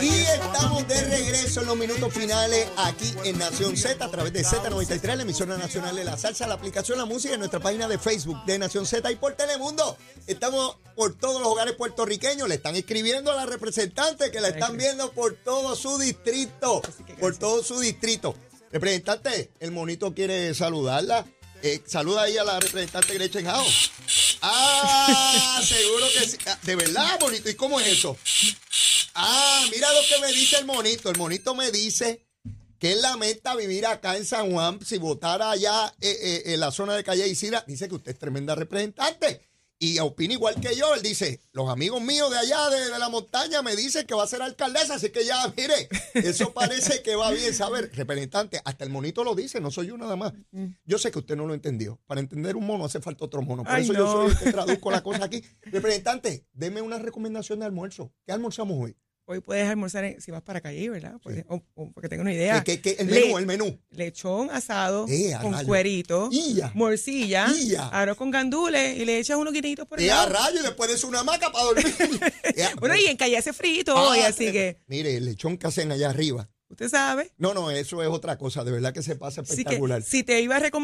Y estamos de regreso en los minutos finales aquí en Nación Z a través de Z93, la emisora nacional de la salsa, la aplicación La Música en nuestra página de Facebook de Nación Z y por Telemundo. Estamos por todos los hogares puertorriqueños, le están escribiendo a la representante que la están viendo por todo su distrito, por todo su distrito. Representante, el monito quiere saludarla. Eh, saluda ahí a la representante Gretchen House. Ah, seguro que sí. Ah, De verdad, monito. ¿Y cómo es eso? Ah, mira lo que me dice el monito. El monito me dice que él lamenta vivir acá en San Juan. Si votara allá eh, eh, en la zona de Calle Isidra, dice que usted es tremenda representante. Y opina igual que yo. Él dice, los amigos míos de allá, de, de la montaña, me dicen que va a ser alcaldesa. Así que ya, mire, eso parece que va bien. Saber, representante, hasta el monito lo dice, no soy yo nada más. Yo sé que usted no lo entendió. Para entender un mono hace falta otro mono. Por Ay, eso yo soy el que traduzco la cosa aquí. Representante, deme una recomendación de almuerzo. ¿Qué almorzamos hoy? Hoy puedes almorzar en- si vas para calle, ¿verdad? O- o porque tengo una idea. ¿Qué- qué- qué- el Le- menú, el menú. Lechón asado Eh, a con rayos. cuerito, Y ya. morcilla, Y ya. arroz con gandules y le echas unos guinitos por el Y a lado. rayo, y después de eso una hamaca para dormir. Ya, Bueno, y en calle hace frito Ah, hoy, así eh, que Mire, el lechón que hacen allá arriba. usted sabe. No, no, eso es otra cosa. De verdad que se pasa Así que espectacular. si te iba a recomendar